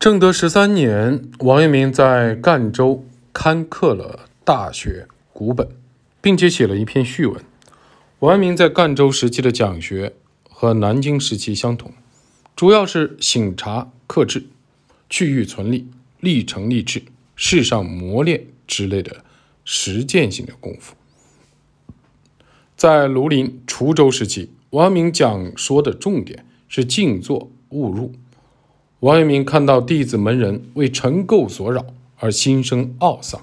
正德十三年，王阳明在赣州刊刻了《大学》古本，并且写了一篇序文。王阳明在赣州时期的讲学和南京时期相同，主要是醒察克制、去欲存立、立成立志、世上磨练之类的实践性的功夫。在庐陵、滁州时期，王阳明讲说的重点是静坐勿入。王阳明看到弟子门人为尘垢所扰而心生懊丧，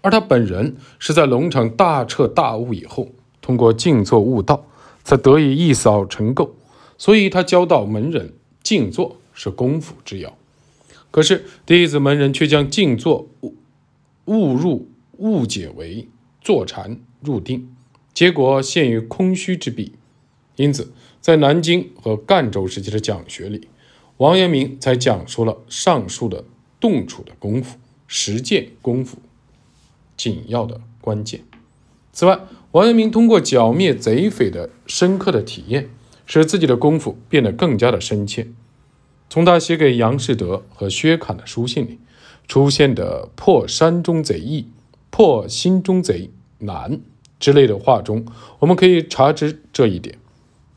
而他本人是在龙场大彻大悟以后，通过静坐悟道，才得以一扫尘垢。所以他教导门人，静坐是功夫之要。可是弟子门人却将静坐误误入误解为坐禅入定，结果陷于空虚之弊。因此，在南京和赣州时期的讲学里。王阳明才讲述了上述的动处的功夫、实践功夫紧要的关键。此外，王阳明通过剿灭贼匪的深刻的体验，使自己的功夫变得更加的深切。从他写给杨士德和薛侃的书信里出现的“破山中贼易，破心中贼难”之类的话中，我们可以察知这一点。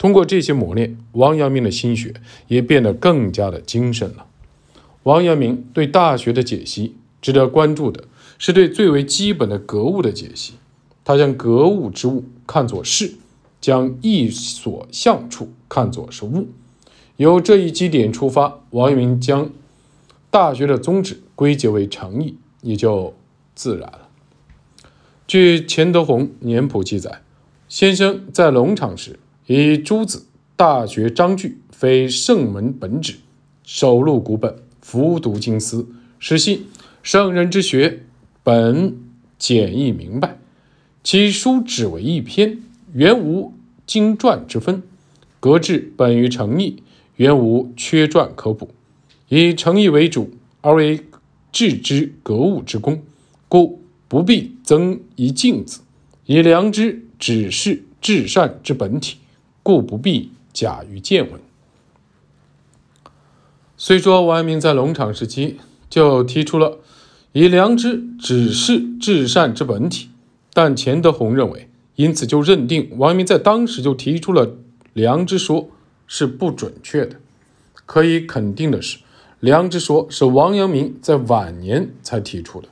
通过这些磨练，王阳明的心学也变得更加的精神了。王阳明对《大学》的解析，值得关注的是对最为基本的格物的解析。他将格物之物看作事，将意所向处看作是物。由这一基点出发，王阳明将《大学》的宗旨归结为诚意，也就自然了。据钱德洪年谱记载，先生在龙场时。以诸子大学章句非圣门本旨，首录古本，服读经思，实信圣人之学本简易明白，其书只为一篇，原无经传之分，格致本于诚意，原无缺传可补，以诚意为主，而为致之格物之功，故不必增一镜子，以良知指示至善之本体。故不必假于见闻。虽说王阳明在龙场时期就提出了以良知指示至善之本体，但钱德洪认为，因此就认定王阳明在当时就提出了良知说是不准确的。可以肯定的是，良知说是王阳明在晚年才提出的。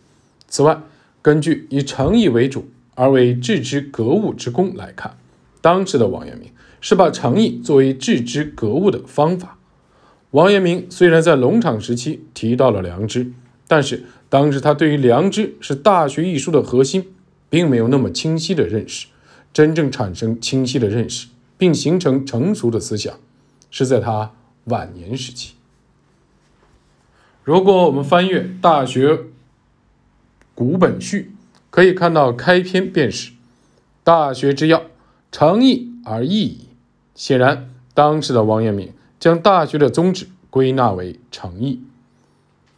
此外，根据以诚意为主而为致知格物之功来看，当时的王阳明。是把诚意作为致知格物的方法。王阳明虽然在龙场时期提到了良知，但是当时他对于良知是《大学》一书的核心，并没有那么清晰的认识。真正产生清晰的认识，并形成成熟的思想，是在他晚年时期。如果我们翻阅《大学》古本序，可以看到开篇便是《大学之要：诚意而易矣》。显然，当时的王阳明将《大学》的宗旨归纳为诚意。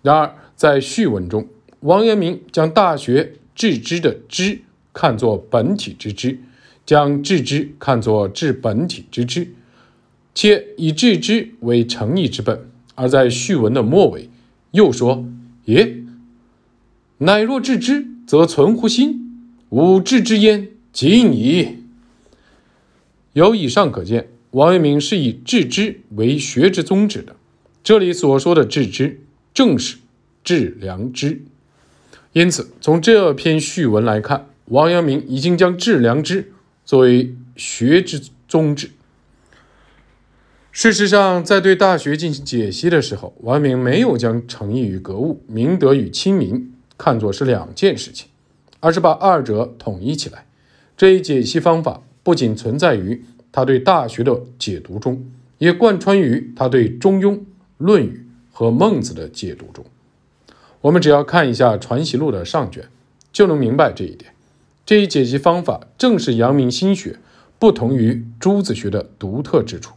然而，在序文中，王阳明将《大学》致知的“知”看作本体之知，将致知看作治本体之知，且以致知为诚意之本。而在序文的末尾，又说：“耶，乃若致知，则存乎心；吾致知焉，尽矣。”由以上可见。王阳明是以致知为学之宗旨的，这里所说的致知，正是致良知。因此，从这篇序文来看，王阳明已经将致良知作为学之宗旨。事实上，在对《大学》进行解析的时候，王阳明没有将诚意与格物、明德与亲民看作是两件事情，而是把二者统一起来。这一解析方法不仅存在于。他对《大学》的解读中，也贯穿于他对《中庸》《论语》和《孟子》的解读中。我们只要看一下《传习录》的上卷，就能明白这一点。这一解析方法正是阳明心学不同于朱子学的独特之处。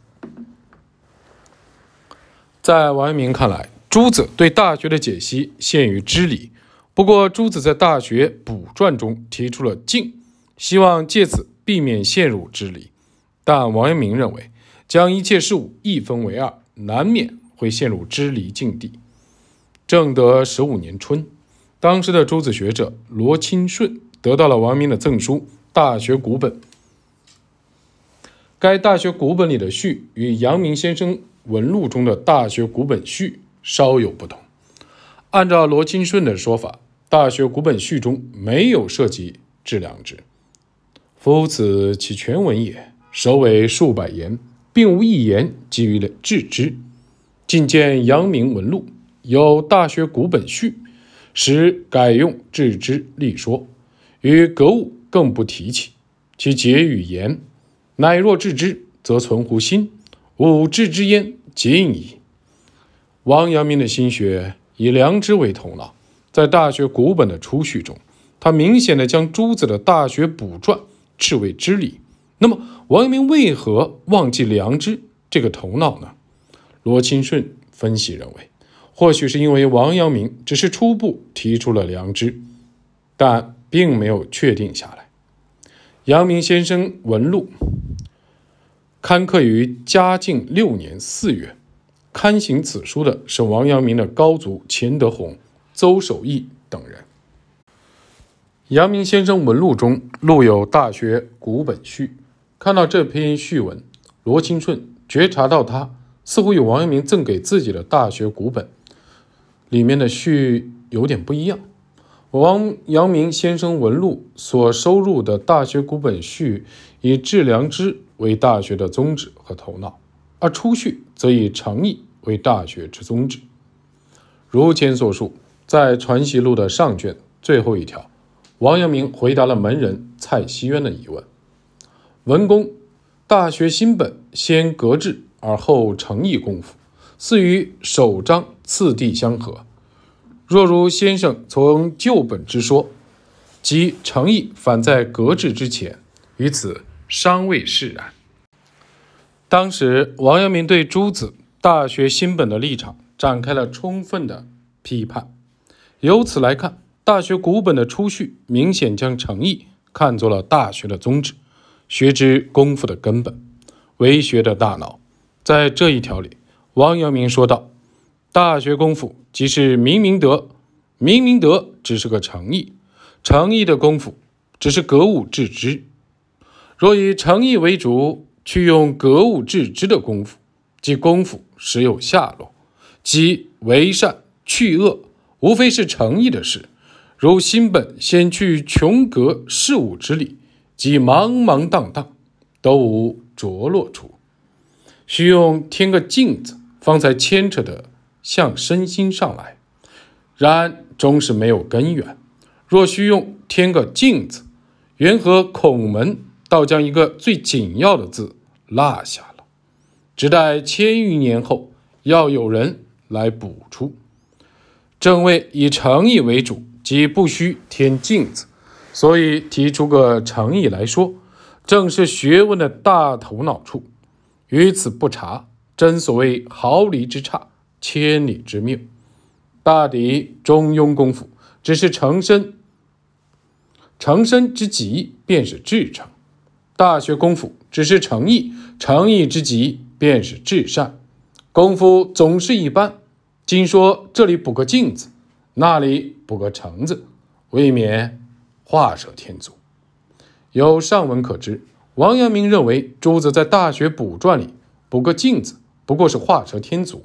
在王阳明看来，朱子对《大学》的解析限于知理。不过，朱子在《大学》补传中提出了静，希望借此避免陷入知理。但王阳明认为，将一切事物一分为二，难免会陷入支离境地。正德十五年春，当时的诸子学者罗钦顺得到了王阳明的赠书《大学古本》。该《大学古本》里的序与阳明先生文录中的《大学古本序》稍有不同。按照罗钦顺的说法，《大学古本序》中没有涉及致良知。夫此其全文也，首尾数百言，并无一言基于了致知。进见阳明文录有《大学古本序》，时改用致知立说，与格物更不提起。其结语言。乃若致之，则存乎心；吾致之焉，尽矣。王阳明的心学以良知为头脑，在《大学古本》的初序中，他明显的将朱子的《大学补传》视为知理。那么，王阳明为何忘记良知这个头脑呢？罗钦顺分析认为，或许是因为王阳明只是初步提出了良知，但并没有确定下来。阳明先生文录。刊刻于嘉靖六年四月，刊行此书的是王阳明的高祖钱德洪、邹守义等人。阳明先生文录中录有《大学古本序》，看到这篇序文，罗钦顺觉察到他似乎与王阳明赠给自己的《大学古本》里面的序有点不一样。王阳明先生文录所收入的《大学古本序》以致良知。为大学的宗旨和头脑，而初序则以诚意为大学之宗旨。如前所述，在《传习录》的上卷最后一条，王阳明回答了门人蔡希渊的疑问：“文公，大学新本先格致而后诚意功夫，似与首章次第相合。若如先生从旧本之说，即诚意反在格致之前，于此。”尚未释然。当时，王阳明对诸子《大学》新本的立场展开了充分的批判。由此来看，《大学》古本的初序明显将诚意看作了大学的宗旨，学之功夫的根本，为学的大脑。在这一条里，王阳明说道：“大学功夫即是明明德，明明德只是个诚意，诚意的功夫只是格物致知。”若以诚意为主，去用格物致知的功夫，即功夫实有下落，即为善去恶，无非是诚意的事。如心本先去穷格事物之理，即茫茫荡荡，都无着落处。需用添个镜子，方才牵扯的向身心上来，然终是没有根源。若需用添个镜子，缘何孔门？倒将一个最紧要的字落下了，只待千余年后，要有人来补出。正位以诚意为主，即不需添镜子，所以提出个诚意来说，正是学问的大头脑处。于此不察，真所谓毫厘之差，千里之谬。大抵中庸功夫，只是成身，成身之极，便是至诚。大学功夫只是诚意，诚意之极便是至善。功夫总是一般，今说这里补个镜子，那里补个橙子，未免画蛇添足。有上文可知，王阳明认为朱子在《大学补传》里补个镜子，不过是画蛇添足；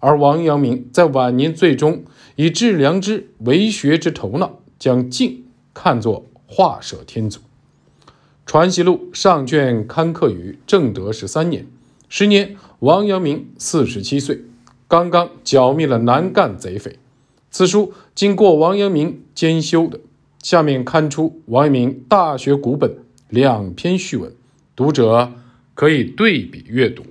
而王阳明在晚年最终以致良知为学之头脑，将镜看作画蛇添足。《传习录》上卷刊刻于正德十三年，时年王阳明四十七岁，刚刚剿灭了南赣贼匪。此书经过王阳明兼修的，下面刊出王阳明《大学》古本两篇序文，读者可以对比阅读。